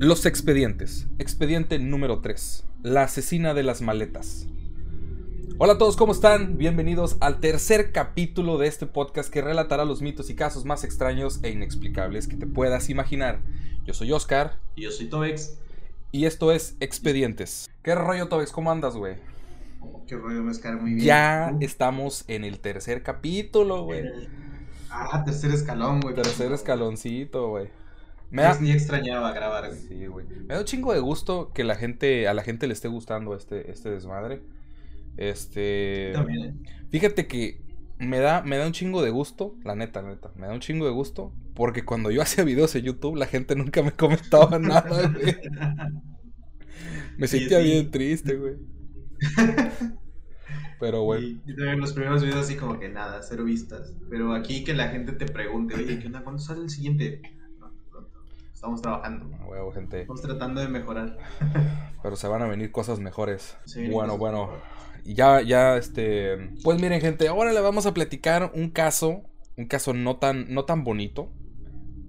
Los expedientes. Expediente número 3. La asesina de las maletas. Hola a todos, ¿cómo están? Bienvenidos al tercer capítulo de este podcast que relatará los mitos y casos más extraños e inexplicables que te puedas imaginar. Yo soy Oscar. Y yo soy Tobex. Y esto es Expedientes. ¿Qué rollo, Tobex? ¿Cómo andas, güey? Qué rollo, Mezcar, muy bien. Ya estamos en el tercer capítulo, güey. Ah, tercer escalón, güey. Tercer escaloncito, güey. Me da... Ni extrañaba grabar. Sí, güey. Me da un chingo de gusto que la gente, a la gente le esté gustando este, este desmadre. Este. También. ¿eh? Fíjate que me da, me da un chingo de gusto, la neta, la neta. Me da un chingo de gusto. Porque cuando yo hacía videos en YouTube, la gente nunca me comentaba nada, güey. Me sentía bien triste, güey. Pero bueno. Y, en los primeros videos así como que nada, cero vistas. Pero aquí que la gente te pregunte, oye, ¿qué onda? ¿Cuándo sale el siguiente? Estamos trabajando. Huevo, gente. Estamos tratando de mejorar. Pero se van a venir cosas mejores. bueno, bueno. Ya, ya, este. Pues miren, gente, ahora le vamos a platicar un caso. Un caso no tan, no tan bonito.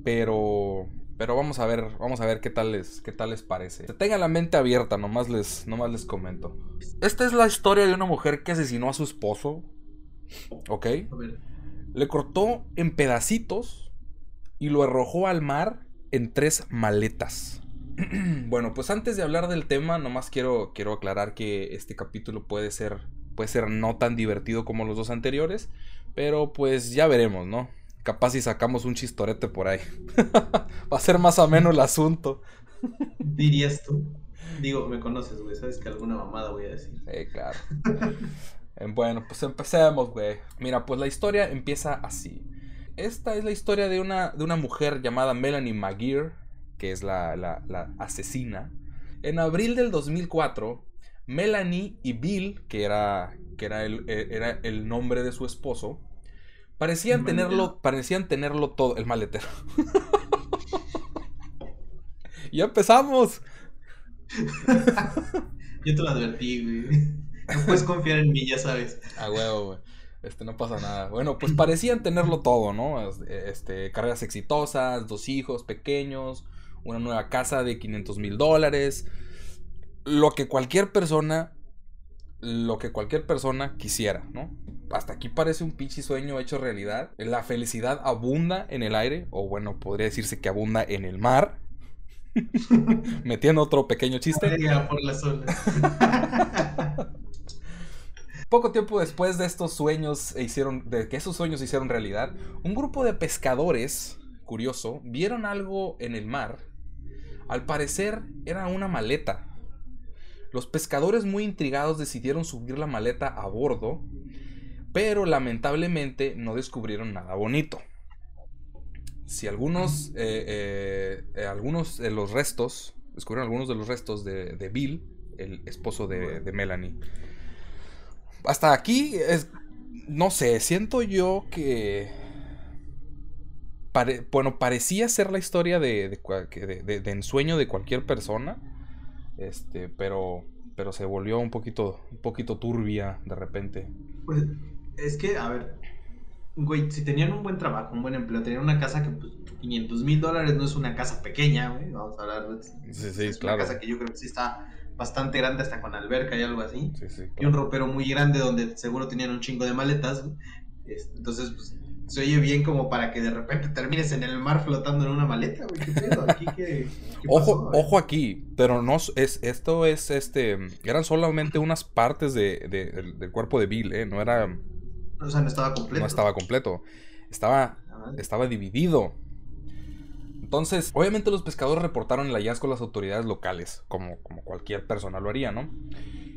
Pero. Pero vamos a ver, vamos a ver qué tal les, qué tal les parece. Tengan la mente abierta, nomás les, nomás les comento. Esta es la historia de una mujer que asesinó a su esposo. ¿Ok? Le cortó en pedacitos y lo arrojó al mar en tres maletas. bueno, pues antes de hablar del tema, nomás quiero, quiero aclarar que este capítulo puede ser, puede ser no tan divertido como los dos anteriores, pero pues ya veremos, ¿no? Capaz si sacamos un chistorete por ahí. Va a ser más o menos el asunto. Dirías tú. Digo, me conoces, güey. Sabes que alguna mamada voy a decir. Sí, claro. bueno, pues empecemos, güey. Mira, pues la historia empieza así. Esta es la historia de una, de una mujer llamada Melanie McGear, que es la, asesina. En abril del 2004, Melanie y Bill, que era, que era, el, eh, era el nombre de su esposo, parecían tenerlo, parecían tenerlo todo, el maletero. ya empezamos. Yo te lo advertí, güey. No puedes confiar en mí, ya sabes. A huevo, güey. Este, no pasa nada. Bueno, pues parecían tenerlo todo, ¿no? Este, carreras exitosas, dos hijos pequeños, una nueva casa de 500 mil dólares. Lo que cualquier persona, lo que cualquier persona quisiera, ¿no? Hasta aquí parece un pinche sueño hecho realidad. La felicidad abunda en el aire, o bueno, podría decirse que abunda en el mar. Metiendo otro pequeño chiste. Por Poco tiempo después de estos sueños hicieron, de que esos sueños hicieron realidad, un grupo de pescadores, curioso, vieron algo en el mar. Al parecer era una maleta. Los pescadores muy intrigados decidieron subir la maleta a bordo, pero lamentablemente no descubrieron nada bonito. Si algunos, eh, eh, algunos de los restos, descubrieron algunos de los restos de, Bill, el esposo de Melanie hasta aquí, es, no sé, siento yo que... bueno, parecía ser la historia de, de, ensueño de cualquier persona. Este, pero, pero se volvió un poquito, un poquito turbia de repente. Pues es que, a ver, güey, si tenían un buen trabajo, un buen empleo, tenían una casa que pues, 500 mil dólares no es una casa pequeña, güey, vamos a hablar. de sí, sí, es una casa que yo creo que sí está bastante grande, hasta con alberca y algo así. Y un ropero muy grande donde seguro tenían un chingo de maletas. Entonces, pues, se oye bien como para que de repente termines en el mar flotando en una maleta, güey. ¿Qué pedo? Aquí, ¿qué, ojo, ojo aquí, pero no es, esto es, este, eran solamente unas partes de, del cuerpo de Bill, ¿eh? No era... O sea, no estaba completo. No estaba completo. Estaba, ah, estaba dividido. Entonces, obviamente los pescadores reportaron el hallazgo a las autoridades locales, como, como cualquier persona lo haría, ¿no?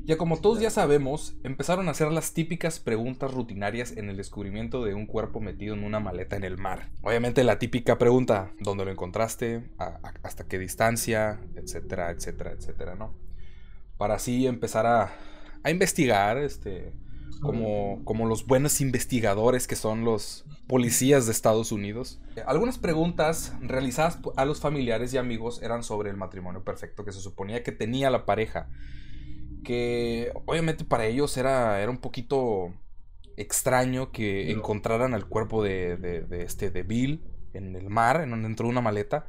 Ya como todos ya sabemos, empezaron a hacer las típicas preguntas rutinarias en el descubrimiento de un cuerpo metido en una maleta en el mar. Obviamente la típica pregunta, ¿dónde lo encontraste? ¿Hasta qué distancia? Etcétera, etcétera, etcétera, ¿no? Para así empezar a, a investigar, este, como, como los buenos investigadores que son los policías de Estados Unidos. Algunas preguntas realizadas a los familiares y amigos eran sobre el matrimonio perfecto que se suponía que tenía la pareja. Que obviamente para ellos era, era un poquito extraño que encontraran el cuerpo de, de, este, de Bill en el mar, en, dentro de una maleta.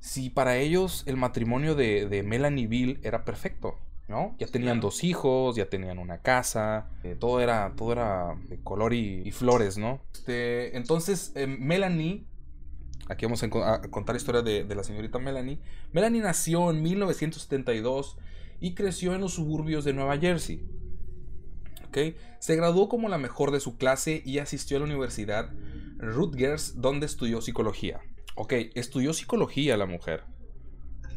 si para ellos el matrimonio de, de Melanie Bill era perfecto. ¿No? Ya tenían dos hijos, ya tenían una casa, eh, todo era todo era de color y, flores, ¿no? Este, entonces, eh, Melanie, aquí vamos a, contar la historia de, de, la señorita Melanie. Melanie nació en 1972 y creció en los suburbios de Nueva Jersey. ¿Okay? Se graduó como la mejor de su clase y asistió a la Universidad Rutgers, donde estudió psicología. Ok, estudió psicología la mujer.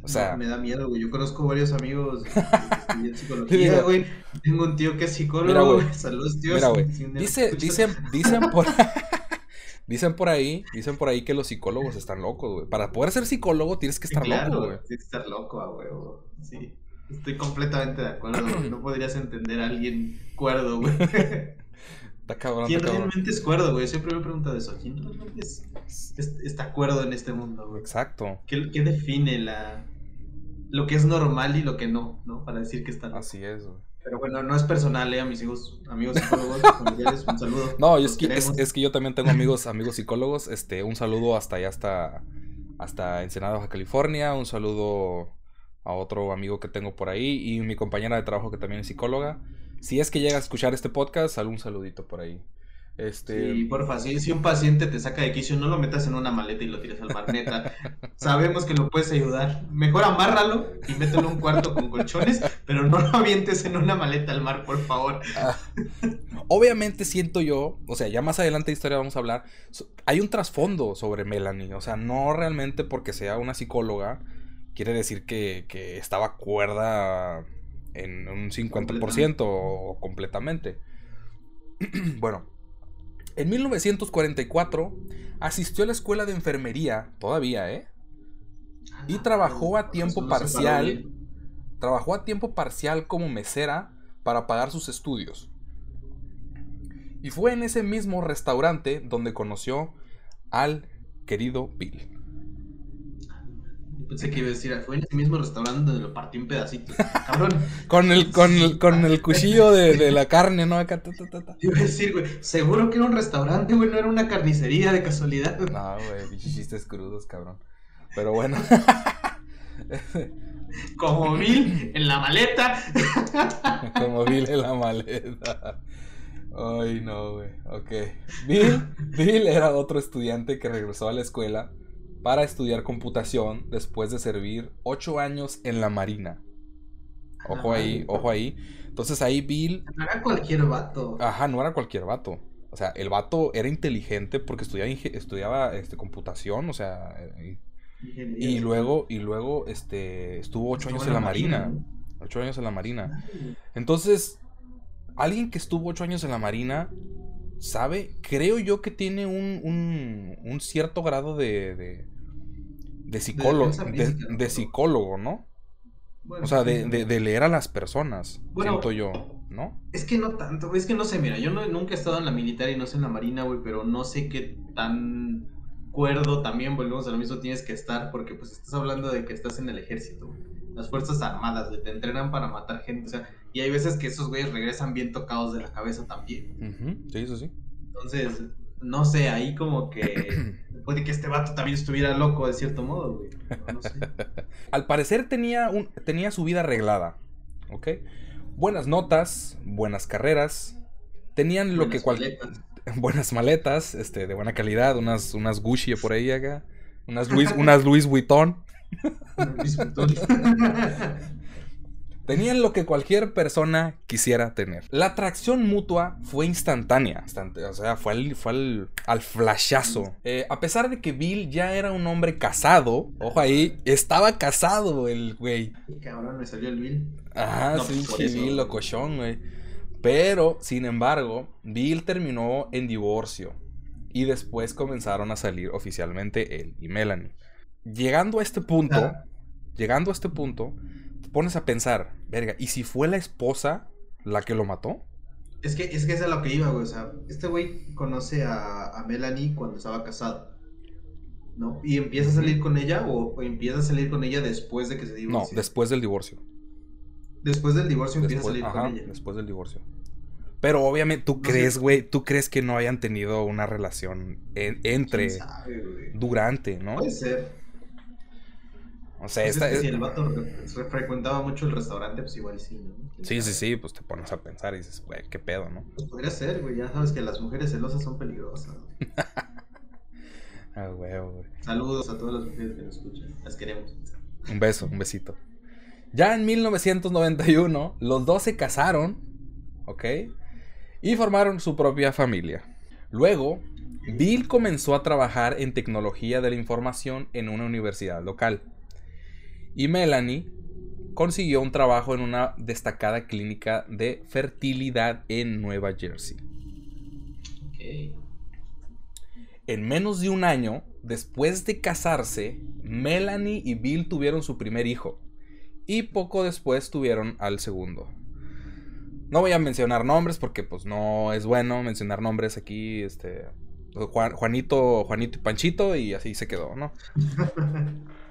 O sea, me da miedo, güey. Yo conozco varios amigos que estudian psicología, güey. Tengo un tío que es psicólogo, güey. Saludos, tíos. Mira, güey. Dice, dicen, dicen por Dicen por ahí, dicen por ahí que los psicólogos están locos, güey. Para poder ser psicólogo tienes que estar loco, güey. Tienes que estar loco, güey. Sí. Estoy completamente de acuerdo, güey. No podrías entender a alguien cuerdo, güey. Está cabrón. ¿Quién realmente es cuerdo, güey? Siempre me he preguntado eso. ¿Quién realmente es, está cuerdo en este mundo, güey? Exacto. ¿Qué, ¿Qué, define la lo que es normal y lo que no, ¿no? Para decir que está Así es, güey. Pero bueno, no es personal, ¿eh? A mis hijos, amigos psicólogos, familiares, un saludo. No, es que, es, que yo también tengo amigos, amigos psicólogos. Este, un saludo hasta allá, hasta, hasta Ensenada, Baja California. Un saludo a otro amigo que tengo por ahí y mi compañera de trabajo que también es psicóloga. Si es que llega a escuchar este podcast, algún saludito por ahí. Este... Sí, porfa, si, si un paciente te saca de quicio, no lo metas en una maleta y lo tires al mar, neta. Sabemos que lo puedes ayudar. Mejor amárralo y mételo en un cuarto con colchones, pero no lo avientes en una maleta al mar, por favor. Ah. Obviamente siento yo, o sea, ya más adelante de historia vamos a hablar, hay un trasfondo sobre Melanie, o sea, no realmente porque sea una psicóloga, quiere decir que, que estaba cuerda en un 50% o completamente. bueno, en 1944 asistió a la escuela de enfermería, todavía, ¿eh? Y ah, trabajó a tiempo parcial. Trabajó a tiempo parcial como mesera para pagar sus estudios. Y fue en ese mismo restaurante donde conoció al querido Bill. Pensé que iba a decir, fue en ese mismo restaurante donde lo partió en pedacitos. Cabrón. con el, con el, con el cuchillo de, de, la carne, ¿no? Acá, ta, ta, ta. Iba a decir, güey, seguro que era un restaurante, güey, no era una carnicería de casualidad. No, güey, chistes crudos, cabrón. Pero bueno. Como Bill en la maleta. Como Bill en la maleta. Ay, no, güey. Ok. Bill, Bill era otro estudiante que regresó a la escuela para estudiar computación después de servir ocho años en la Marina. Ojo ahí, ojo ahí. Entonces ahí Bill... No era cualquier vato. Ajá, no era cualquier vato. O sea, el vato era inteligente porque estudiaba, estudiaba este, computación, o sea... Y, luego, y luego este, estuvo ocho años en la Marina. Ocho años en la Marina. Entonces, alguien que estuvo ocho años en la Marina sabe, creo yo que tiene un, un, cierto grado de, de, psicólogo, de, psicólogo, ¿no? o sea, de, leer a las personas, siento yo, ¿no? Es que no tanto, es que no sé, mira, yo no, nunca he estado en la militar y no sé en la marina, güey, pero no sé qué tan cuerdo también, volvemos a lo mismo, tienes que estar, porque pues estás hablando de que estás en el ejército, las fuerzas armadas, te entrenan para matar gente, o sea, y hay veces que esos güeyes regresan bien tocados de la cabeza también. Sí, eso sí. Entonces, no sé, ahí como que puede que este vato también estuviera loco de cierto modo, güey. No, sé. Al parecer tenía, un, tenía su vida arreglada, ¿ok? Buenas notas, buenas carreras, tenían lo que cualquier... Buenas maletas, este, de buena calidad, unas, unas Gucci por ahí acá, unas Luis, unas. Luis Vuitton. Tenían lo que cualquier persona quisiera tener. La atracción mutua fue instantánea. o sea, fue al, fue al, flashazo. Eh, a pesar de que Bill ya era un hombre casado, ojo ahí, estaba casado el güey. Cabrón, me salió el Bill. Ajá, sí, pues Bill locochón, güey. Pero, sin embargo, Bill terminó en divorcio. Y después comenzaron a salir oficialmente él y Melanie. Llegando a este punto, llegando a este punto, pones a pensar, verga, ¿y si fue la esposa la que lo mató? Es que, es que es a lo que iba, güey. O sea, este güey conoce a, Melanie cuando estaba casado. ¿No? ¿Y empieza a salir con ella o, empieza a salir con ella después de que se divorció? No, después del divorcio. Después del divorcio empieza a salir con ella. Después del divorcio. Pero obviamente tú crees, güey, tú crees que no hayan tenido una relación entre durante, ¿no? Puede ser. O sea, esta, es... si el vato frecuentaba mucho el restaurante, pues igual sí, ¿no? Sí, sí, sí, pues te pones a pensar y dices, güey, qué pedo, ¿no? Pues podría ser, güey, ya sabes que las mujeres celosas son peligrosas. ah, güey, güey. Saludos a todas las mujeres que nos escuchan, las queremos. Un beso, un besito. Ya en 1991, los dos se casaron, ¿ok? Y formaron su propia familia. Luego, Bill comenzó a trabajar en tecnología de la información en una universidad local. Y Melanie consiguió un trabajo en una destacada clínica de fertilidad en Nueva Jersey. En menos de un año, después de casarse, Melanie y Bill tuvieron su primer hijo. Y poco después tuvieron al segundo. No voy a mencionar nombres porque pues no es bueno mencionar nombres aquí, este Juanito, Juanito y Panchito y así se quedó, ¿no?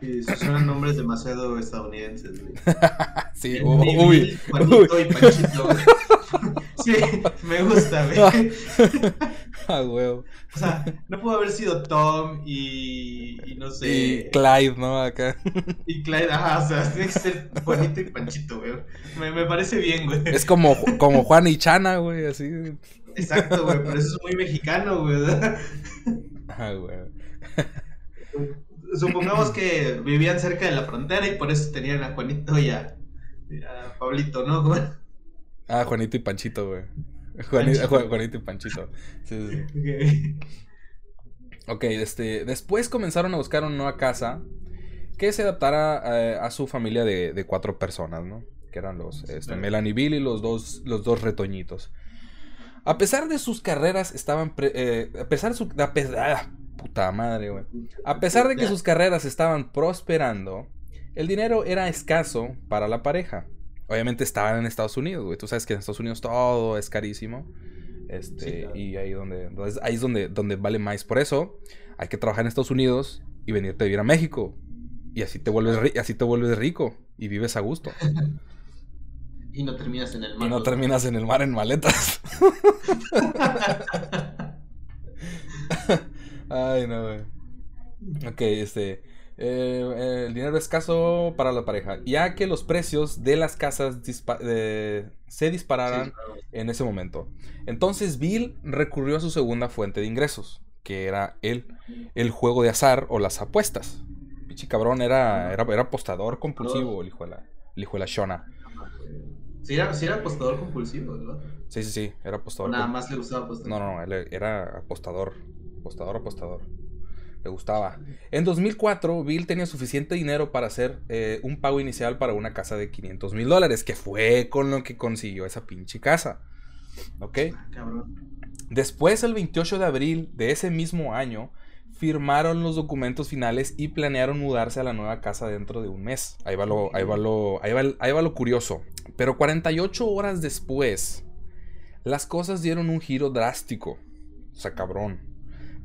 Y son nombres demasiado estadounidenses, sí, uy, Juanito y Panchito, Sí, me gusta, güey. Ah, huevo. O sea, no pudo haber sido Tom y, y no sé. Y Clyde, ¿no? Acá. Y Clyde, ajá, o sea, tiene que ser Juanito y Panchito, güey. Me, me parece bien, güey. Es como, como Juan y Chana, güey, así. Exacto, güey, pero eso es muy mexicano, güey. Ah, güey. Supongamos que vivían cerca de la frontera y por eso tenían a Juanito y a, Pablito, ¿no? Ah, Juanito y Panchito, güey. Juanito, y Panchito. Sí, sí. ok, este, después comenzaron a buscar una nueva casa que se adaptara eh, a, su familia de, cuatro personas, ¿no? Que eran los este, Melanie Bill y los dos, los dos retoñitos. A pesar de sus carreras estaban... Eh, a pesar de su... A puta madre, güey. A pesar de que sus carreras estaban prosperando, el dinero era escaso para la pareja. Obviamente estaban en Estados Unidos, güey. Tú sabes que en Estados Unidos todo es carísimo. Este, y ahí donde, ahí es donde, donde vale más. Por eso hay que trabajar en Estados Unidos y venirte a vivir a México. Y así te vuelves, así te vuelves rico y vives a gusto. Y no terminas en el mar. Y no terminas en el mar en maletas. Ay, no, güey. Ok, este. Eh, el dinero escaso para la pareja. Ya que los precios de las casas se dispararan en ese momento. Entonces Bill recurrió a su segunda fuente de ingresos, que era el, el juego de azar o las apuestas. Pichi cabrón era, era, era apostador compulsivo, el hijo de la, el hijo de la Shona. Sí era, apostador compulsivo, ¿verdad? Sí, sí, sí, era apostador. Nada más le gustaba apostar. No, no, él era apostador. Apostador, apostador. Le gustaba. En 2004, Bill tenía suficiente dinero para hacer eh, un pago inicial para una casa de 500 mil dólares, que fue con lo que consiguió esa pinche casa. ¿Ok? Ah, Después, el 28 de abril de ese mismo año, firmaron los documentos finales y planearon mudarse a la nueva casa dentro de un mes. Ahí va lo, ahí va lo, ahí va, lo curioso. Pero 48 horas después, las cosas dieron un giro drástico. O sea, cabrón.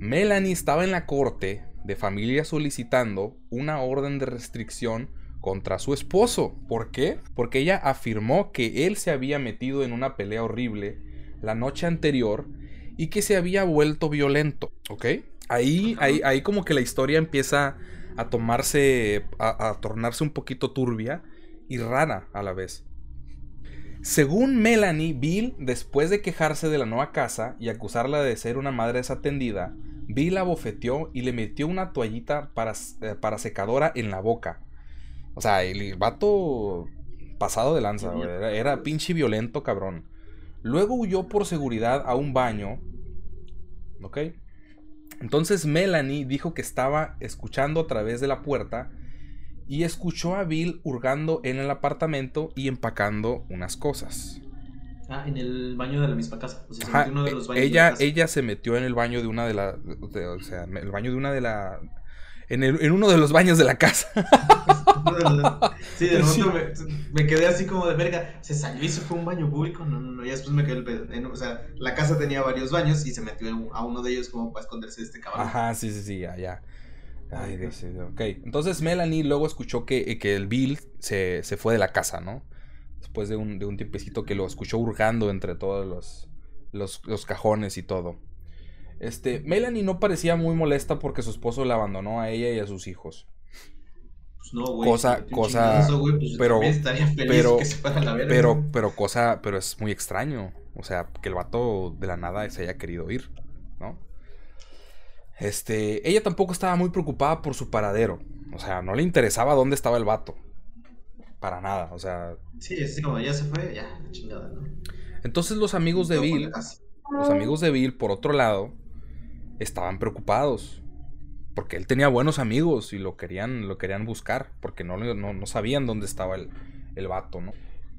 Melanie estaba en la corte de familia solicitando una orden de restricción contra su esposo. ¿Por qué? Porque ella afirmó que él se había metido en una pelea horrible la noche anterior y que se había vuelto violento. ¿Ok? Ahí, ahí, ahí como que la historia empieza a tomarse, a, tornarse un poquito turbia y rara a la vez. Según Melanie, Bill, después de quejarse de la nueva casa y acusarla de ser una madre desatendida, Bill la bofeteó y le metió una toallita para, eh, para secadora en la boca. O sea, el vato pasado de lanza, era, era, pinche violento, cabrón. Luego huyó por seguridad a un baño. ¿Ok? Entonces Melanie dijo que estaba escuchando a través de la puerta y escuchó a Bill hurgando en el apartamento y empacando unas cosas. Ah, en el baño de la misma casa. ella, ella se metió en el baño de una de las. O sea, el baño de una de la. En, en uno de los baños de la casa. sí, de momento me, quedé así como de verga. Se salió y se fue a un baño público. No, no, no. Y después me quedé el pedo. o sea, la casa tenía varios baños y se metió a uno de ellos como para esconderse de este caballo. Ajá, sí, sí, sí, ya, ya. Ay, ok. Entonces Melanie luego escuchó que, que el Bill se, se, fue de la casa, ¿no? Después de un, de un tiempecito que lo escuchó hurgando entre todos los, los, los cajones y todo. Este, Melanie no parecía muy molesta porque su esposo la abandonó a ella y a sus hijos. Pues no, güey. Cosa, cosa. Pues pero, pero, pero, pero, cosa, pero es muy extraño. O sea, que el vato de la nada se haya querido ir, ¿no? Este, ella tampoco estaba muy preocupada por su paradero. O sea, no le interesaba dónde estaba el vato. Para nada, o sea. Sí, así como ya se fue, ya, chingada, ¿no? Entonces los amigos de Bill, los amigos de Bill, por otro lado, estaban preocupados. Porque él tenía buenos amigos y lo querían, lo querían buscar. Porque no, no, sabían dónde estaba el, el vato, ¿no?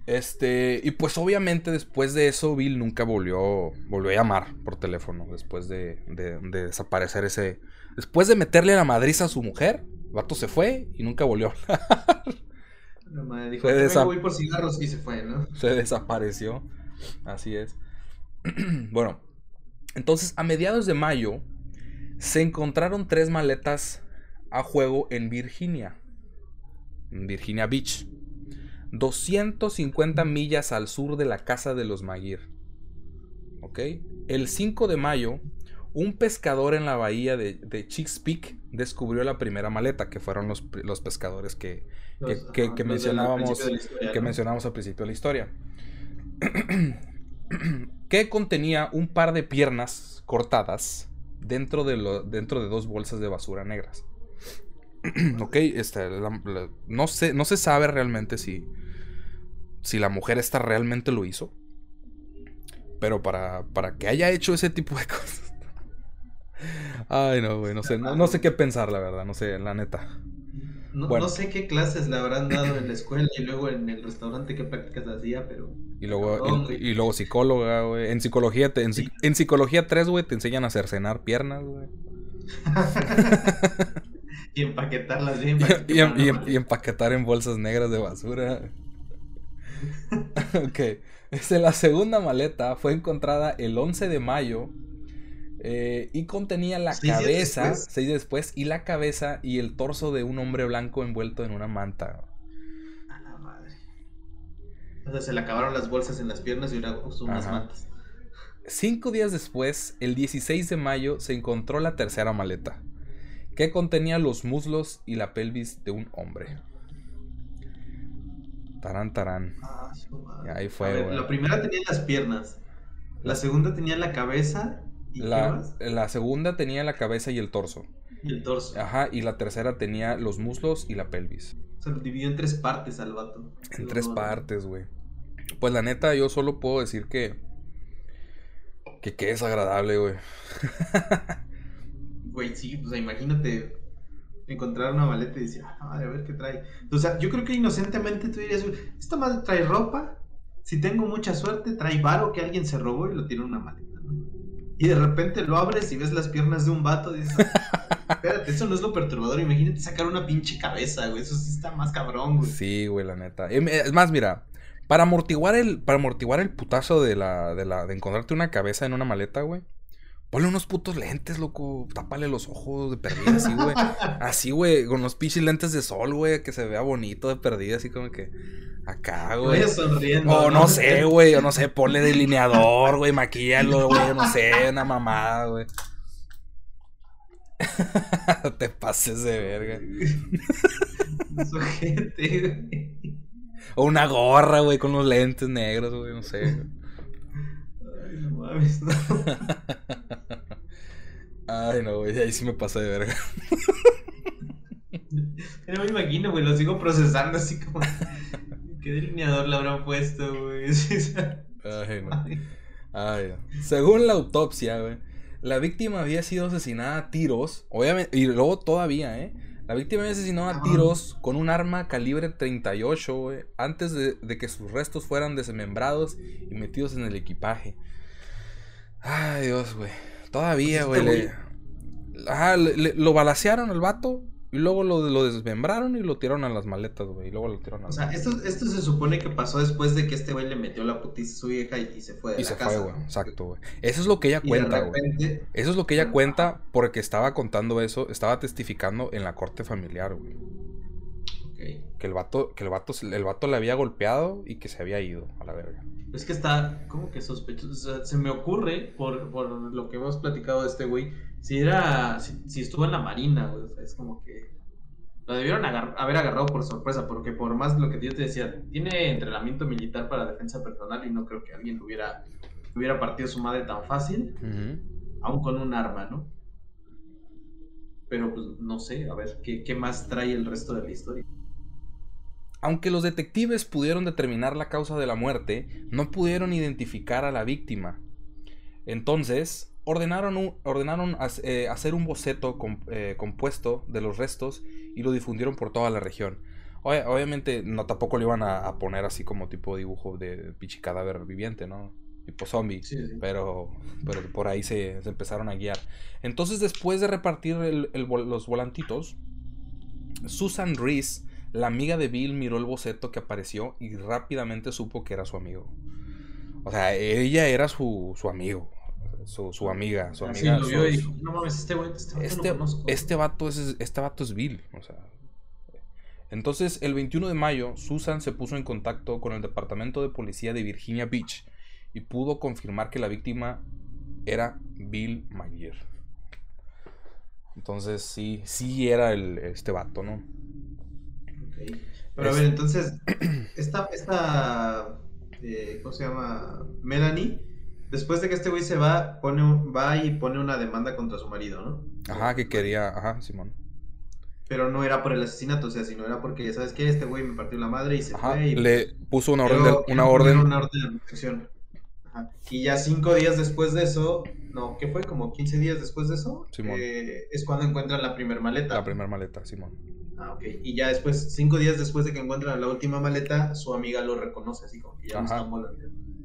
Este, y pues obviamente después de eso, Bill nunca volvió, volvió a llamar por teléfono. Después de, de, desaparecer ese. Después de meterle la madriza a su mujer, el vato se fue y nunca volvió a hablar. dijo, se voy por cigarros y se fue, ¿no? Se desapareció. Así es. bueno, entonces a mediados de mayo se encontraron tres maletas a juego en Virginia. En Virginia Beach. 250 millas al sur de la casa de los Maguire. ¿Ok? El 5 de mayo, un pescador en la bahía de, de Peak descubrió la primera maleta, que fueron los, pescadores que, que, mencionábamos, que mencionábamos al principio de la historia. que contenía un par de piernas cortadas dentro de, lo, dentro de dos bolsas de basura negras. ok, este, no, sé, no se sabe realmente si, si la mujer esta realmente lo hizo. Pero para, para que haya hecho ese tipo de cosas. Ay, no, güey, no sé, no, sé qué pensar, la verdad, no sé, la neta. No, sé qué clases le habrán dado en la escuela y luego en el restaurante qué prácticas hacía, pero... Y luego, y, luego psicóloga, güey. En psicología, en, psicología 3, güey, te enseñan a cercenar piernas, güey. y empaquetarlas bien. Y, empaquetar en bolsas negras de basura. ok. Este, la segunda maleta fue encontrada el 11 de mayo eh, y contenía la cabeza, seis días después, y la cabeza y el torso de un hombre blanco envuelto en una manta. A la madre. O sea, se le acabaron las bolsas en las piernas y usó unas mantas. Cinco días después, el 16 de mayo, se encontró la tercera maleta, que contenía los muslos y la pelvis de un hombre. Tarán, tarán. Ah, ahí fue, La primera tenía las piernas. La segunda tenía la cabeza la, segunda tenía la cabeza y el torso. Y el torso. Ajá, y la tercera tenía los muslos y la pelvis. O sea, lo dividió en tres partes al vato. En tres partes, güey. Pues la neta, yo solo puedo decir que. Que qué desagradable, güey. Güey, sí, pues imagínate encontrar una maleta y decir, ah, madre, a ver qué trae. O sea, yo creo que inocentemente tú dirías, esta madre trae ropa. Si tengo mucha suerte, trae varo que alguien se robó y lo tiene en una maleta, ¿no? Y de repente lo abres y ves las piernas de un vato y dices, espérate, eso no es lo perturbador. Imagínate sacar una pinche cabeza, güey. Eso sí está más cabrón, güey. Sí, güey, la neta. Es más, mira, para amortiguar el, para amortiguar el putazo de la, de la, de encontrarte una cabeza en una maleta, güey. Ponle unos putos lentes, loco. Tápale los ojos de perdida, así, güey. Así, güey. Con los pinches lentes de sol, güey. Que se vea bonito de perdida, así como que. Acá, güey. O no, sé, güey. O no sé, ponle delineador, güey. Maquíalo, güey. No sé, una mamada, güey. Te pases de verga. güey. O una gorra, güey, con los lentes negros, güey. No sé. No mames, no. Ay, no, güey. Ahí sí me pasa de verga. No me imagino, güey. Lo sigo procesando así como. ¿Qué delineador le habrán puesto, güey? Ay, no. Según la autopsia, güey, la víctima había sido asesinada a tiros, obviamente, y luego todavía, ¿eh? La víctima había asesinado a tiros con un arma calibre 38, güey, antes de, que sus restos fueran desmembrados y metidos en el equipaje. Ay, Dios, güey. Todavía, pues güey. Ajá, lo balacearon al vato y luego lo, lo desmembraron y lo tiraron a las maletas, güey. Y luego lo tiraron a O sea, esto, esto se supone que pasó después de que este güey le metió la putiza a su vieja y, se fue de y se fue, güey. Exacto, güey. Eso es lo que ella cuenta, güey. Eso es lo que ella cuenta porque estaba contando eso, estaba testificando en la corte familiar, güey. Que el vato, que el vato, el vato le había golpeado y que se había ido a la verga. Es que está como que sospechoso. O sea, se me ocurre, por, por lo que hemos platicado de este güey, si era, si, estuvo en la marina, güey, o sea, es como que lo debieron haber agarrado por sorpresa, porque por más lo que yo te decía, tiene entrenamiento militar para defensa personal y no creo que alguien hubiera, hubiera partido su madre tan fácil, aún con un arma, ¿no? Pero pues no sé, a ver, ¿qué, ¿qué más trae el resto de la historia? Aunque los detectives pudieron determinar la causa de la muerte, no pudieron identificar a la víctima. Entonces, ordenaron, ordenaron eh, hacer un boceto eh, compuesto de los restos y lo difundieron por toda la región. obviamente no tampoco lo iban a, poner así como tipo dibujo de pichi cadáver viviente, ¿no? Tipo zombie. Pero, pero por ahí se, empezaron a guiar. Entonces después de repartir los volantitos, Susan Reese, la amiga de Bill, miró el boceto que apareció y rápidamente supo que era su amigo. O sea, ella era su, su amigo su, amiga, su amiga. no mames, este, este, este, este, vato es, este vato es Bill, o sea. Entonces, el 21 de mayo, Susan se puso en contacto con el Departamento de Policía de Virginia Beach y pudo confirmar que la víctima era Bill Maguire. Entonces, sí, sí era el, este vato, ¿no? Pero a ver, entonces, esta, esta eh, ¿cómo se llama? Melanie Después de que este güey se va, pone va y pone una demanda contra su marido, ¿no? Ajá, que quería, ajá, Simón. Pero no era por el asesinato, o sea, sino era porque, ¿sabes qué? Este güey me partió la madre y se fue. Y, le puso una orden, de, una orden. Una orden de protección. Ajá. Y ya cinco días después de eso, no, ¿qué fue? Como 15 días después de eso, Simón. Eh, es cuando encuentran la primer maleta. La primer maleta, Simón. Ah, ok. Y ya después, cinco días después de que encuentran la última maleta, su amiga lo reconoce, así como que ya no están.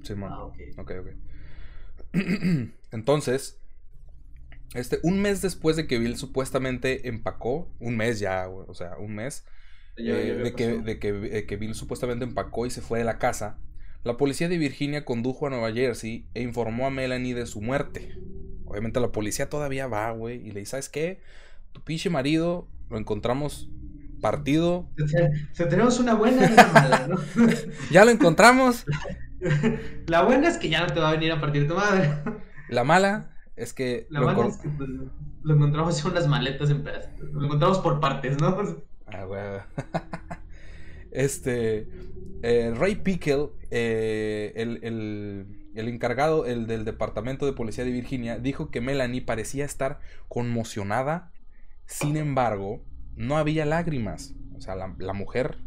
Simón. Ah, ok. Ok, ok. Entonces, este, un mes después de que Bill supuestamente empacó, un mes ya, o sea, un mes, eh, de, que, de eh, que, Bill supuestamente empacó y se fue de la casa, la policía de Virginia condujo a Nueva Jersey e informó a Melanie de su muerte. Obviamente la policía todavía va, güey, y le dice, ¿sabes qué? Tu pinche marido lo encontramos partido. Se, tenemos una buena y una mala, ¿no? ya lo encontramos. La buena es que ya no te va a venir a partir tu madre. La mala es que. La mala es que pues, lo encontramos en unas maletas en pedazos. Lo encontramos por partes, ¿no? Ah, güey. este. Eh, Ray Pickle, eh, el, el, el, encargado el del Departamento de Policía de Virginia, dijo que Melanie parecía estar conmocionada. Sin embargo, no había lágrimas. O sea, la, la mujer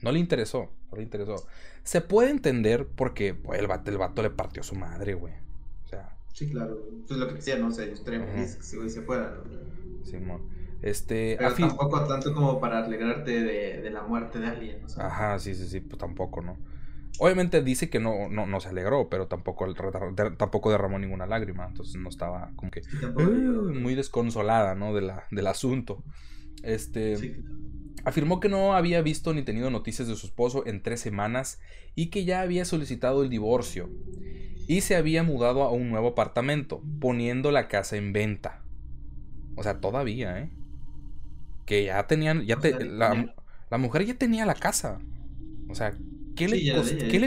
no le interesó. No le interesó. Se puede entender porque pues, el, vato, el vato le partió a su madre, güey. O sea. Sí, claro. Pues lo que decía, no sé, yo estaría feliz que ese güey se fuera, ¿no? Simón. Este, Pero tampoco tanto como para alegrarte de, de la muerte de alguien, ¿no? Ajá, sí, sí, sí, pues tampoco, ¿no? Obviamente dice que no, no, no se alegró, pero tampoco, tampoco derramó ninguna lágrima, entonces no estaba como que uh, muy desconsolada, ¿no? De la, del asunto. Este, sí, Afirmó que no había visto ni tenido noticias de su esposo en tres semanas y que ya había solicitado el divorcio y se había mudado a un nuevo apartamento, poniendo la casa en venta. O sea, todavía, ¿eh? Que ya tenían, ya te, la, mujer ya tenía la casa. O sea, ¿qué, le, ¿qué,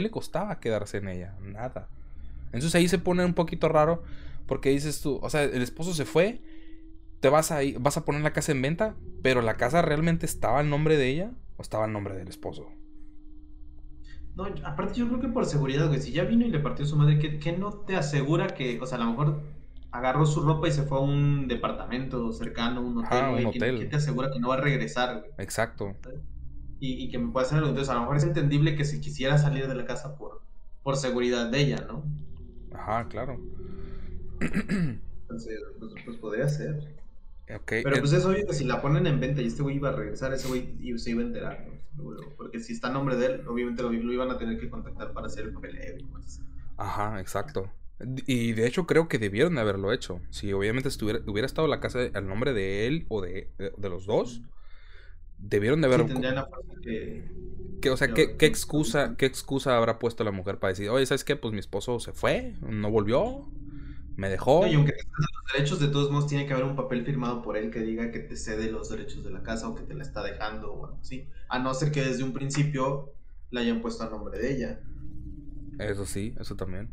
le, costaba quedarse en ella? Nada. Entonces ahí se pone un poquito raro porque dices tú, o sea, el esposo se fue te vas a, vas a poner la casa en venta, pero la casa realmente estaba en nombre de ella o estaba en nombre del esposo. No, aparte yo creo que por seguridad, güey, si ya vino y le partió su madre, ¿qué, no te asegura que, o sea, a lo mejor agarró su ropa y se fue a un departamento cercano, un hotel, ah, un hotel. ¿Qué, te asegura que no va a regresar, güey? Exacto. Y, que me puede hacer algo. Entonces, a lo mejor es entendible que si quisiera salir de la casa por, por seguridad de ella, ¿no? Ajá, claro. Entonces, pues, pues podría ser. Pero pues es obvio que si la ponen en venta y este güey iba a regresar, ese güey se iba a enterar, Porque si está a nombre de él, obviamente lo, iban a tener que contactar para hacer el peleo y cosas Ajá, exacto. Y de hecho creo que debieron de haberlo hecho. Si obviamente estuviera, hubiera estado la casa al nombre de él o de, de, los dos, debieron de haber... que... o sea, ¿qué, ¿qué, excusa, ¿qué excusa habrá puesto la mujer para decir, oye, ¿sabes qué? Pues mi esposo se fue, no volvió, me dejó. y aunque te los derechos, de todos modos tiene que haber un papel firmado por él que diga que te cede los derechos de la casa o que te la está dejando o algo así. A no ser que desde un principio la hayan puesto a nombre de ella. Eso sí, eso también.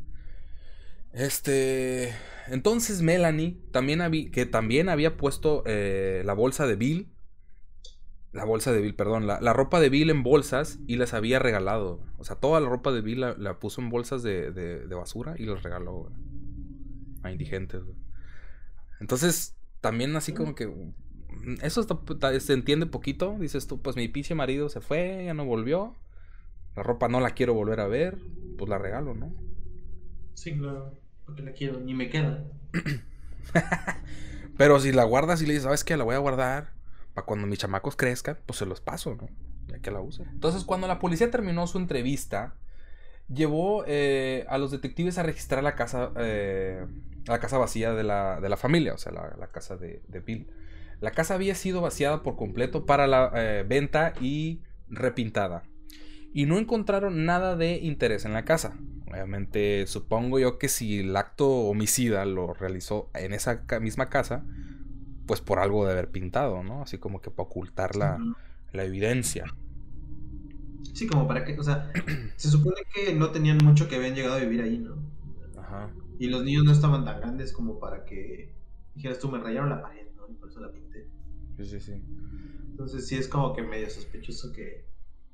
Este. Entonces Melanie, también había, que también había puesto eh, la bolsa de Bill La bolsa de Bill, perdón. La, ropa de Bill en bolsas y las había regalado. O sea, toda la ropa de Bill la, puso en bolsas de, de, basura y las regaló a indigentes. Entonces, también así como que... Mm, eso se entiende poquito. Dices tú, pues mi pinche marido se fue, ya no volvió. La ropa no la quiero volver a ver. Pues la regalo, ¿no? Sí, claro. Porque la quiero, ni me queda. Pero si la guardas y le dices, ¿sabes qué? La voy a guardar para cuando mis chamacos crezcan, pues se los paso, ¿no? Ya que la use. Entonces, cuando la policía terminó su entrevista, llevó eh, a los detectives a registrar la casa, eh, la casa vacía de la, familia, o sea, la, casa de, Bill. La casa había sido vaciada por completo para la eh, venta y repintada. Y no encontraron nada de interés en la casa. Obviamente, supongo yo que si el acto homicida lo realizó en esa misma casa, pues por algo de haber pintado, ¿no? Así como que para ocultar la, evidencia. Sí, como para que, o sea, se supone que no tenían mucho que habían llegado a vivir ahí, ¿no? Ajá. Y los niños no estaban tan grandes como para que dijeras tú, me rayaron la pared, ¿no? Y por eso la pinté. Sí, sí, sí. Entonces sí es como que medio sospechoso que,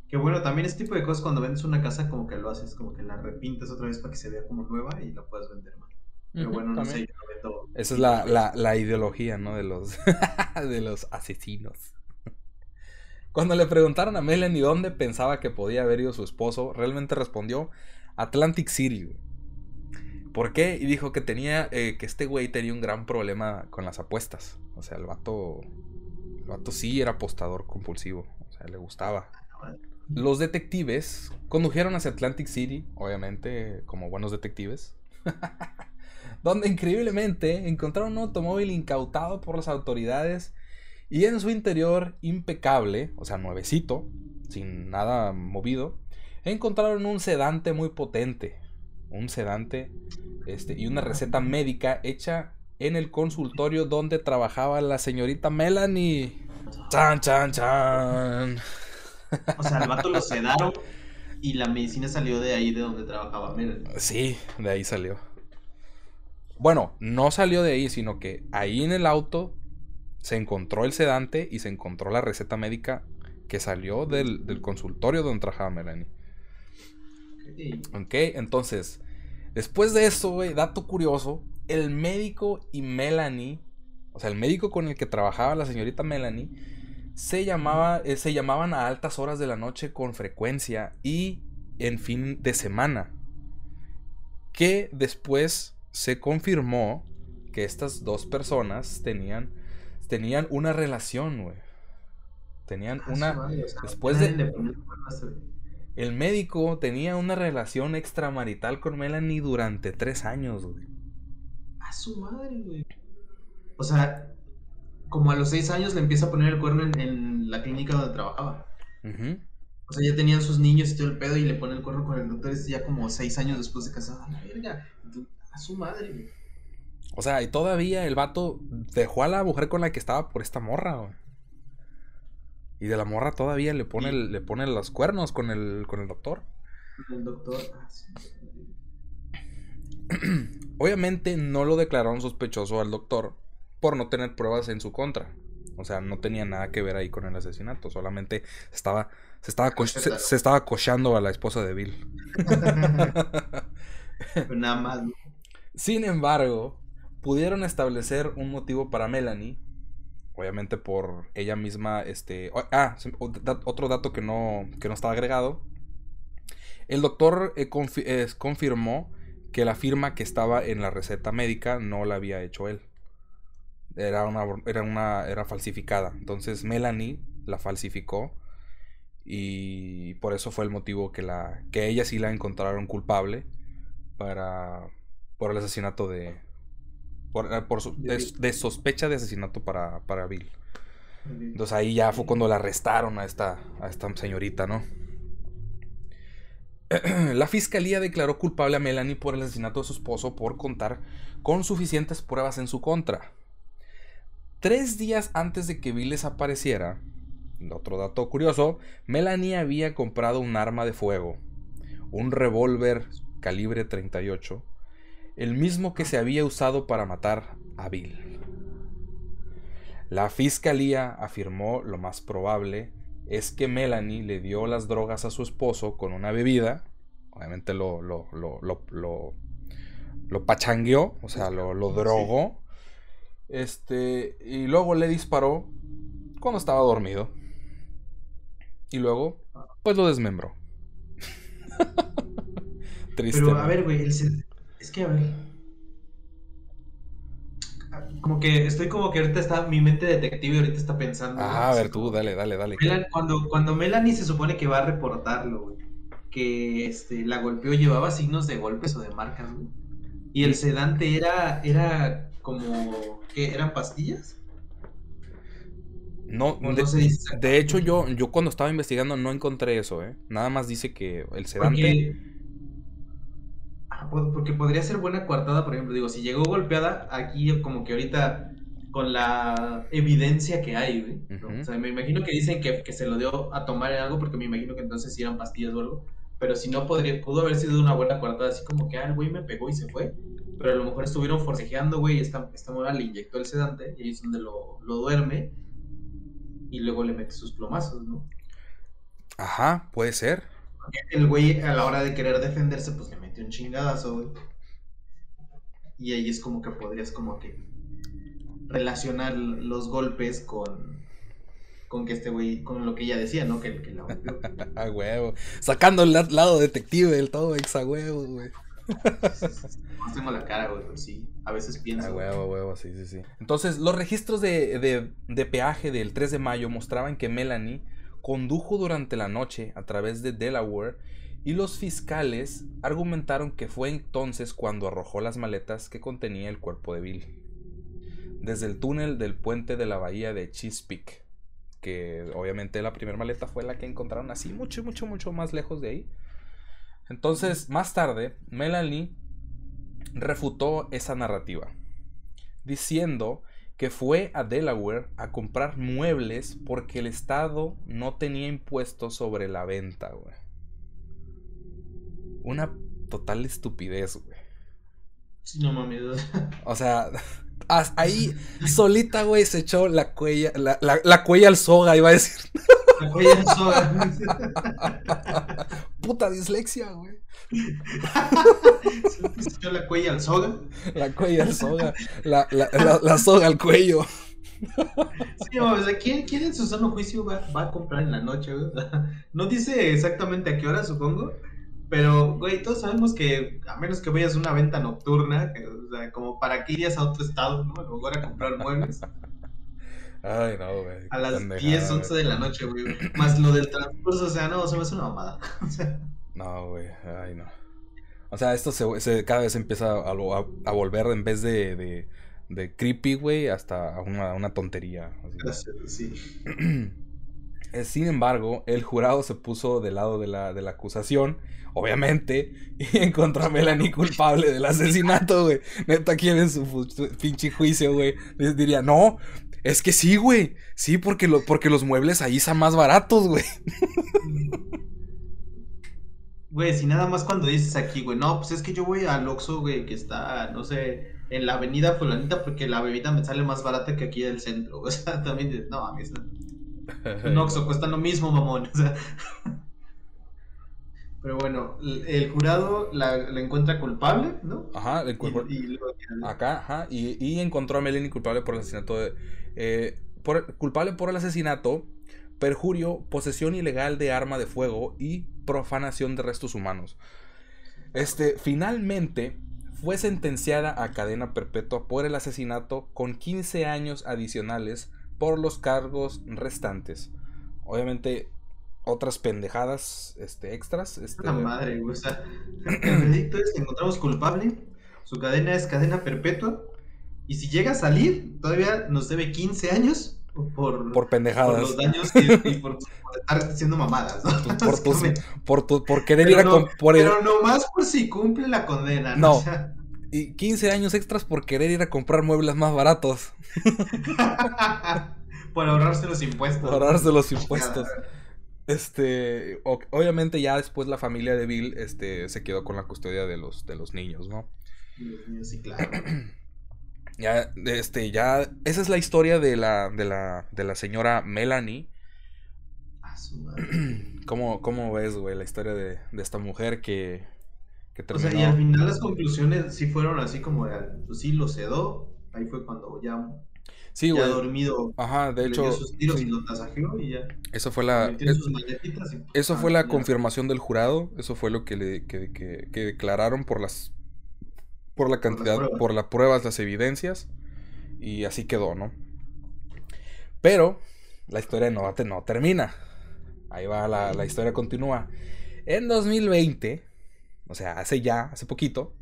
que bueno, también este tipo de cosas cuando vendes una casa como que lo haces, como que la repintas otra vez para que se vea como nueva y la puedas vender más. Pero bueno, no sé, yo no vendo... Esa es la, la, la, ideología, ¿no? De los, de los asesinos. Cuando le preguntaron a Melanie dónde pensaba que podía haber ido su esposo, realmente respondió Atlantic City. ¿Por qué? Y dijo que tenía, eh, que este güey tenía un gran problema con las apuestas. O sea, el vato, el vato sí era apostador compulsivo. O sea, le gustaba. Los detectives condujeron hacia Atlantic City, obviamente, como buenos detectives. donde increíblemente encontraron un automóvil incautado por las autoridades y en su interior impecable, o sea, nuevecito, sin nada movido, encontraron un sedante muy potente, un sedante este, y una receta médica hecha en el consultorio donde trabajaba la señorita Melanie. Chan, chan, chan. O sea, el vato lo sedaron y la medicina salió de ahí de donde trabajaba Melanie. Sí, de ahí salió. Bueno, no salió de ahí, sino que ahí en el auto se encontró el sedante y se encontró la receta médica que salió del, consultorio donde trabajaba Melanie. Ok, entonces, después de eso, güey, dato curioso, el médico y Melanie, o sea, el médico con el que trabajaba la señorita Melanie, se, llamaba, eh, se llamaban a altas horas de la noche con frecuencia y en fin de semana. Que después se confirmó que estas dos personas tenían, tenían una relación, güey. Tenían ah, una... después de... El médico tenía una relación extramarital con Melanie durante tres años, güey. A su madre, güey. O sea, como a los seis años le empieza a poner el cuerno en, la clínica donde trabajaba. O sea, ya tenían sus niños y todo el pedo y le pone el cuerno con el doctor ya como seis años después de casado. A la verga. A su madre, O sea, y todavía el vato dejó a la mujer con la que estaba por esta morra, güey. Y de la morra todavía le pone, le pone los cuernos con el, con el doctor. El doctor. Ah, Obviamente no lo declararon sospechoso al doctor por no tener pruebas en su contra. O sea, no tenía nada que ver ahí con el asesinato. Solamente estaba, se estaba, se, estaba cochando a la esposa de Bill. Nada más. Sin embargo, pudieron establecer un motivo para Melanie. Obviamente por ella misma, este... Ah, otro dato que no, que no estaba agregado. El doctor eh, confirmó que la firma que estaba en la receta médica no la había hecho él. Era una, era una, era falsificada. Entonces Melanie la falsificó y por eso fue el motivo que la, que ella sí la encontraron culpable para, por el asesinato de. Por, eh, de, sospecha de asesinato para, para Bill. Entonces ahí ya fue cuando la arrestaron a esta, a esta señorita, ¿no? La fiscalía declaró culpable a Melanie por el asesinato de su esposo por contar con suficientes pruebas en su contra. Tres días antes de que Bill desapareciera, otro dato curioso, Melanie había comprado un arma de fuego, un revólver calibre 38, el mismo que se había usado para matar a Bill. La fiscalía afirmó lo más probable es que Melanie le dio las drogas a su esposo con una bebida. Obviamente lo, lo, lo, lo, lo pachangueó, o sea, lo, drogó. Este, y luego le disparó cuando estaba dormido. Y luego, pues lo desmembró. Triste. Pero a ver, güey, es que a ver. Como que estoy como que ahorita está mi mente detective ahorita está pensando. Ah, a ver, tú, dale, dale, dale. cuando, cuando Melanie se supone que va a reportarlo, güey, que este, la golpeó, llevaba signos de golpes o de marcas, güey. Y el sedante era, era como, ¿qué? ¿Eran pastillas? No, de, hecho yo, yo cuando estaba investigando no encontré eso, ¿eh? Nada más dice que el sedante... Ah, porque, podría ser buena coartada, por ejemplo, digo, si llegó golpeada, aquí como que ahorita con la evidencia que hay, O sea, me imagino que dicen que, que, se lo dio a tomar en algo porque me imagino que entonces sí eran pastillas o algo, pero si no, podría, pudo haber sido una buena coartada, así como que, ah, el güey me pegó y se fue, pero a lo mejor estuvieron forcejeando, güey, y esta, esta le inyectó el sedante y ahí es donde lo, lo duerme y luego le mete sus plomazos, ¿no? Ajá, puede ser. El güey a la hora de querer defenderse, pues le metió un chingadazo, güey. Y ahí es como que podrías como que relacionar los golpes con con que este güey, con lo que ella decía, ¿no? Que, que la a huevo. Sacando el lado detective del todo ex a huevo, güey. No tengo la cara, güey, pero sí. A veces pienso. A huevo, huevo, sí, sí, sí. Entonces, los registros de, de, peaje del 3 de mayo mostraban que Melanie condujo durante la noche a través de Delaware y los fiscales argumentaron que fue entonces cuando arrojó las maletas que contenía el cuerpo de Bill. Desde el túnel del puente de la bahía de Chesapeake, que obviamente la primera maleta fue la que encontraron así mucho, mucho, mucho más lejos de ahí. Entonces, más tarde, Melanie refutó esa narrativa, diciendo que fue a Delaware a comprar muebles porque el Estado no tenía impuestos sobre la venta, güey. Una total estupidez, güey. Sí, no mames. O sea, ahí solita, güey, se echó la cuella, la, la, la cuella al soga, iba a decir. La cuella al soga. Puta dislexia, güey. Se echó la cuella al soga. La cuella al soga. La, la, la, soga al cuello. Sí, o sea, ¿quién, ¿quién, en su sano juicio va, va, a comprar en la noche, güey? No dice exactamente a qué hora, supongo. Pero, güey, todos sabemos que a menos que vayas a una venta nocturna, o sea, como para que irías a otro estado, ¿no? A lo mejor a comprar muebles. Ay, no, güey. A las 10, 11 de la noche, güey. Más lo del transcurso, o sea, no, se me hace una mamada. no, güey, ay, no. O sea, esto se, cada vez empieza a, a, volver en vez de, de, de creepy, güey, hasta una, una tontería. Sí. Eh, sin embargo, el jurado se puso del lado de la, de la acusación, obviamente, y encontró a Melanie culpable del asesinato, güey. Neta, quién en su pinche juicio, güey. Diría, no, es que sí, güey. Sí, porque, lo, porque los muebles ahí son más baratos, güey. Güey, si nada más cuando dices aquí, güey, no, pues es que yo voy al Oxxo, güey, que está, no sé, en la avenida fulanita porque la bebida me sale más barata que aquí del centro. O sea, también, no, a mí un Oxxo cuesta lo mismo, mamón. Pero bueno, el jurado la, encuentra culpable, ¿no? Ajá, el y, acá, ajá, y, encontró a Melanie culpable por el asesinato de... Eh, culpable por el asesinato, perjurio, posesión ilegal de arma de fuego y profanación de restos humanos. Este, finalmente fue sentenciada a cadena perpetua por el asesinato con 15 años adicionales por los cargos restantes. Obviamente, otras pendejadas este, extras. Este... La madre. O sea, el es encontramos culpable, su cadena es cadena perpetua, y si llega a salir, todavía nos debe 15 años por, por pendejadas. Por los daños y, por, estar haciendo mamadas, ¿no? Por, por, por, querer ir a no, Pero nomás por si cumple la condena. No. Y 15 años extras por querer ir a comprar muebles más baratos. por ahorrarse los impuestos. Por ahorrarse los impuestos. Este, obviamente ya después la familia de Bill este, se quedó con la custodia de los, de los niños, ¿no? Sí, claro. Ya, este, ya, esa es la historia de la, de la, de la señora Melanie. A su madre. ¿Cómo, ¿Cómo, ves, güey, la historia de, de esta mujer que, que terminó? O sea, y al final las conclusiones sí fueron así como, de, pues sí, lo cedó. Ahí fue cuando ya Sí, güey. dormido. Ajá, de hecho. Sus tiros y lo tasajeó y ya. Eso fue la. eso fue la confirmación del jurado. Eso fue lo que le que, que, que declararon por las. Por la cantidad, por las, pruebas, las evidencias. Y así quedó, ¿no? Pero la historia no, no termina. Ahí va, la, la historia continúa. En 2020, o sea, hace ya, hace poquito,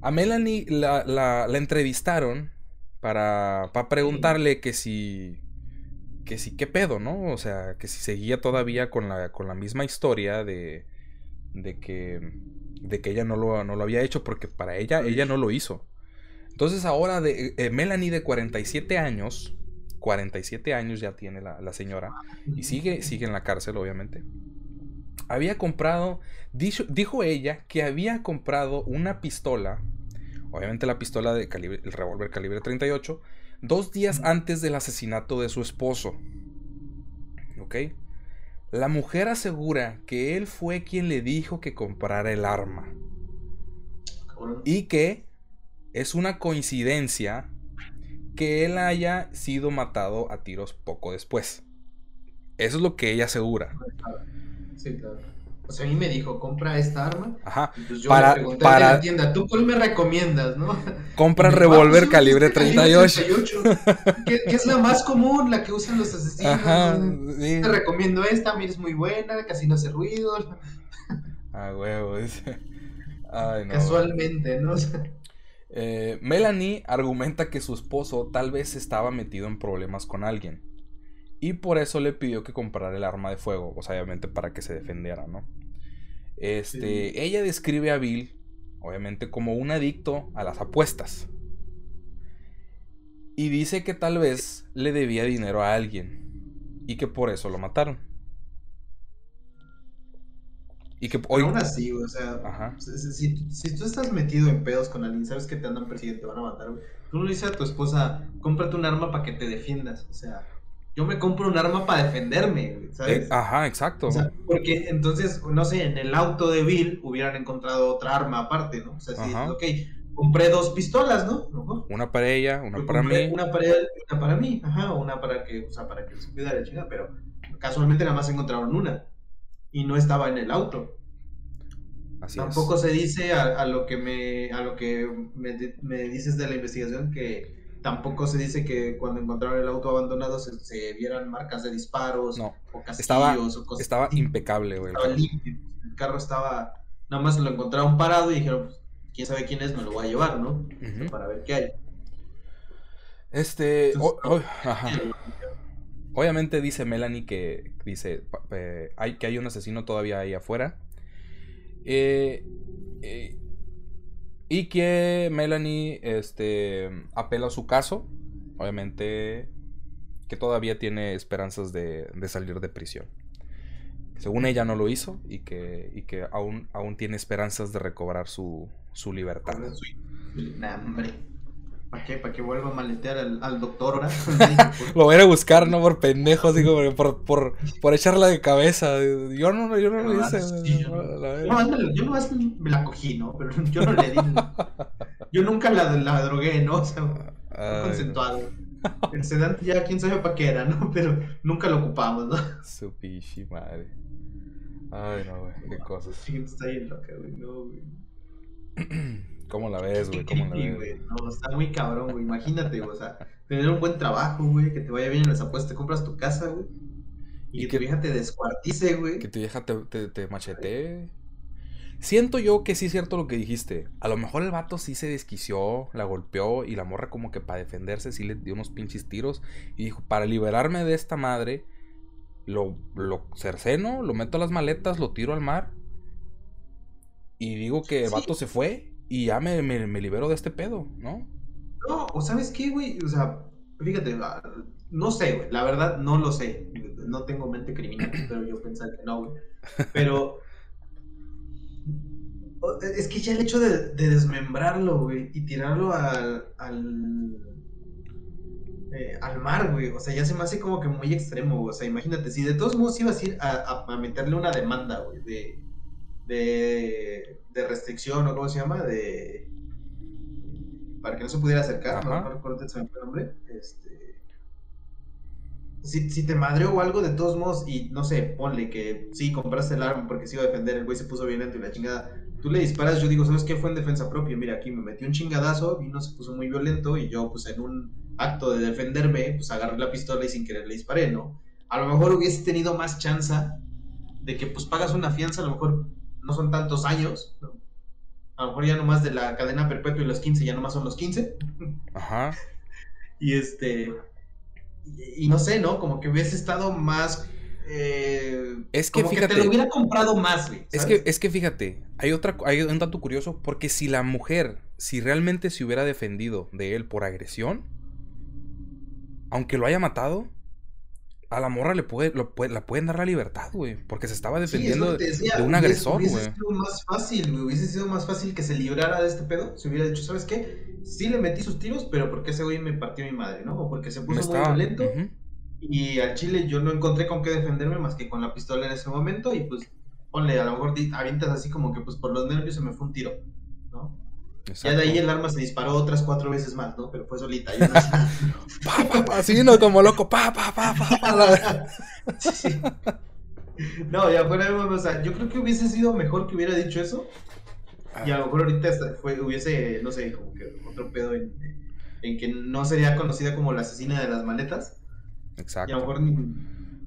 a Melanie la, la, la entrevistaron para, para preguntarle que si, que si, qué pedo, ¿no? O sea, que si seguía todavía con la, con la misma historia de, de que, de que ella no lo, no lo había hecho porque para ella, ella no lo hizo. Entonces ahora de, eh, Melanie de 47 años, 47 años ya tiene la, la, señora y sigue, sigue en la cárcel, obviamente. Había comprado, dijo ella que había comprado una pistola obviamente la pistola de calibre, el revólver calibre 38, dos días antes del asesinato de su esposo. ¿Ok? La mujer asegura que él fue quien le dijo que comprara el arma. Y que es una coincidencia que él haya sido matado a tiros poco después. Eso es lo que ella asegura. Sí, claro. O sea, a mí me dijo, compra esta arma. Ajá. pues yo para, pregunté para... la tienda, ¿tú cuál me recomiendas, no? Compra revólver calibre 38. que, es la más común, la que usan los asesinos. Ajá, Te recomiendo esta, mira, es muy buena, casi no hace ruido. Ah, huevo. Ay, no, Casualmente, ¿no? Eh, Melanie argumenta que su esposo tal vez estaba metido en problemas con alguien. Y por eso le pidió que comprara el arma de fuego, o sea, obviamente para que se defendiera, ¿no? Este, ella describe a Bill, obviamente, como un adicto a las apuestas. Y dice que tal vez le debía dinero a alguien y que por eso lo mataron. Y que hoy. aún así, o sea, si, si, tú estás metido en pedos con alguien, sabes que te andan persiguiendo, te van a matar, güey. Tú no le dices a tu esposa, cómprate un arma para que te defiendas, o sea yo me compro un arma para defenderme, ¿sabes? Eh, ajá, exacto. porque entonces, no sé, en el auto de Bill hubieran encontrado otra arma aparte, ¿no? O sea, sí, ok, compré dos pistolas, ¿no? Una para ella, una para mí. Una para, una para mí, ajá, una para que, o sea, para que se cuidara la chingada, pero casualmente nada más encontraron una y no estaba en el auto. Así Tampoco se dice a, lo que me a lo que me dices de la investigación que Tampoco se dice que cuando encontraron el auto abandonado se, vieran marcas de disparos o estaba, o cosas Estaba impecable, güey. Estaba limpio. El carro estaba. Nada más lo encontraron parado y dijeron, pues, quién sabe quién es, me lo voy a llevar, ¿no? Para ver qué hay. Este. Obviamente dice Melanie que dice hay, que hay un asesino todavía ahí afuera. Eh, eh, y que Melanie este, apela a su caso. Obviamente que todavía tiene esperanzas de, salir de prisión. Según ella no lo hizo y que, y que aún, aún tiene esperanzas de recobrar su, su libertad. ¿Para qué? ¿Para que vuelva a maletear al, doctor ahora? lo voy a ir a buscar, ¿no? Por pendejo, digo, por, por, por echarla de cabeza. Yo no, yo no lo hice. no, yo no me la cogí, ¿no? Pero yo no le di. yo nunca la, la drogué, ¿no? O sea, concentrado. El sedante ya quién sabe para qué era, ¿no? Pero nunca lo ocupamos, ¿no? Su pichi madre. Ay, no, güey, qué cosas. Sí, está bien loca, güey, no, güey. ¿Cómo la ves, güey? ¿Cómo la ves? No, está muy cabrón, güey. Imagínate, güey. O sea, tener un buen trabajo, güey, que te vaya bien en las apuestas, te compras tu casa, güey. Y, que, tu vieja te descuartice, güey. Que tu vieja te, te, te machetee. Siento yo que sí es cierto lo que dijiste. A lo mejor el vato sí se desquició, la golpeó y la morra como que para defenderse sí le dio unos pinches tiros. Y dijo, para liberarme de esta madre, lo, lo cerceno, lo meto a las maletas, lo tiro al mar. Y digo que el vato se fue y ya me, me, libero de este pedo, ¿no? No, o sabes qué, güey, o sea, fíjate, ah, no sé, güey, la verdad no lo sé, no tengo mente criminal, pero yo pensaba que no, güey, pero Es que ya el hecho de, desmembrarlo, güey, y tirarlo al. al. Eh, al mar, güey. O sea, ya se me hace como que muy extremo, O sea, imagínate, si de todos modos ibas a ir a, a, meterle una demanda, güey, de, de. De restricción, o cómo se llama, de. para que no se pudiera acercar, no, recuerdo el nombre. Este si, si te madreó o algo, de todos modos, y no sé, ponle que sí, compraste el arma porque se iba a defender, el güey se puso violento y la chingada. Tú le disparas, yo digo, ¿sabes qué? Fue en defensa propia. Mira, aquí me metió un chingadazo, vino, se puso muy violento y yo, pues en un acto de defenderme, pues agarré la pistola y sin querer le disparé, ¿no? A lo mejor hubiese tenido más chance de que, pues pagas una fianza, a lo mejor no son tantos años, ¿no? A lo mejor ya nomás de la cadena perpetua y los 15 ya nomás son los 15. Ajá. y este y, no sé, ¿no? Como que hubiese estado más eh, es que fíjate. te lo hubiera comprado más, güey. Es que, es que fíjate, hay otra, hay un dato curioso, porque si la mujer, si realmente se hubiera defendido de él por agresión, aunque lo haya matado, a la morra le puede, lo la pueden dar la libertad, güey. Porque se estaba defendiendo de, un agresor, güey. Hubiese sido más fácil, güey. Hubiese sido más fácil que se librara de este pedo. Se hubiera dicho, ¿sabes qué? Sí le metí sus tiros, pero porque ese güey me partió mi madre, ¿no? O porque se puso muy violento. Y al chile yo no encontré con qué defenderme más que con la pistola en ese momento. Y pues, ponle, a lo mejor avientas así como que pues por los nervios se me fue un tiro, ¿no? Ya de ahí el arma se disparó otras cuatro veces más, ¿no? Pero fue solita. así, no como loco, pa, pa, pa, pa, sí, No, ya fuera de o sea, yo creo que hubiese sido mejor que hubiera dicho eso. Y a lo mejor ahorita fue, hubiese, no sé, como que otro pedo en, que no sería conocida como la asesina de las maletas. Exacto. Y a lo mejor,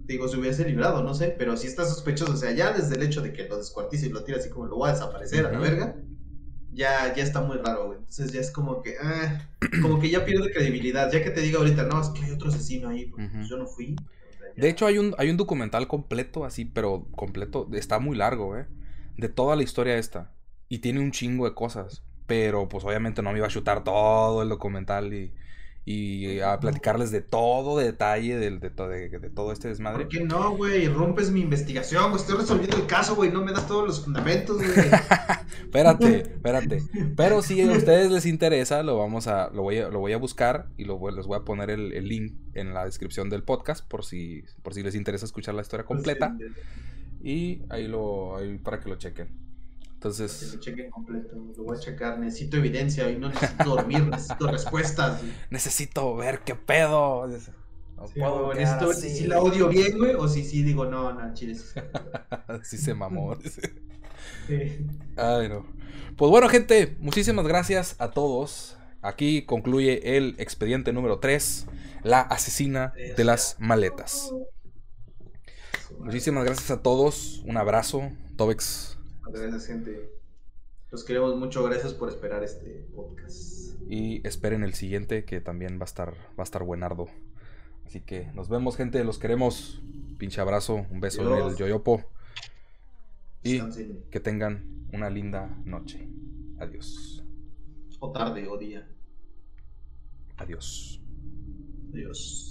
digo, se hubiese librado, no sé, pero si está sospechoso, o sea, ya desde el hecho de que lo descuartice y lo tira así como lo va a desaparecer a la verga ya, ya está muy raro, güey. Entonces ya es como que, ah, como que ya pierde credibilidad. Ya que te diga ahorita, no, es que hay otro asesino ahí, pues, yo no fui. De hecho, hay un, hay un documental completo, así, pero completo, está muy largo, ¿eh? De toda la historia esta. Y tiene un chingo de cosas. Pero, pues, obviamente no me iba a chutar todo el documental y y a platicarles de todo detalle de, de, de, todo este desmadre. ¿Por qué no, güey? Rompes mi investigación, güey. Estoy resolviendo el caso, güey. No me das todos los fundamentos, güey. espérate, espérate. Pero si a ustedes les interesa, lo vamos a, lo voy a, lo voy a buscar y lo, les voy a poner el, link en la descripción del podcast por si, por si les interesa escuchar la historia completa. Y ahí lo, ahí para que lo chequen. Entonces. Que lo chequen completo, lo voy a checar. Necesito evidencia y no necesito dormir, necesito respuestas. Necesito ver qué pedo. No puedo necesito ver si, la odio bien, güey, o si sí digo, no, no, chile. sí se mamó. Ay, no. Pues bueno, gente, muchísimas gracias a todos. Aquí concluye el expediente número 3, la asesina de las maletas. Muchísimas gracias a todos. Un abrazo. Tobex Gracias, gente. Los queremos mucho. Gracias por esperar este podcast. Y esperen el siguiente, que también va a estar, va a estar buenardo. Así que nos vemos, gente. Los queremos. Pinche abrazo. Un beso en el yoyopo. Y que tengan una linda noche. Adiós. O tarde o día. Adiós. Adiós.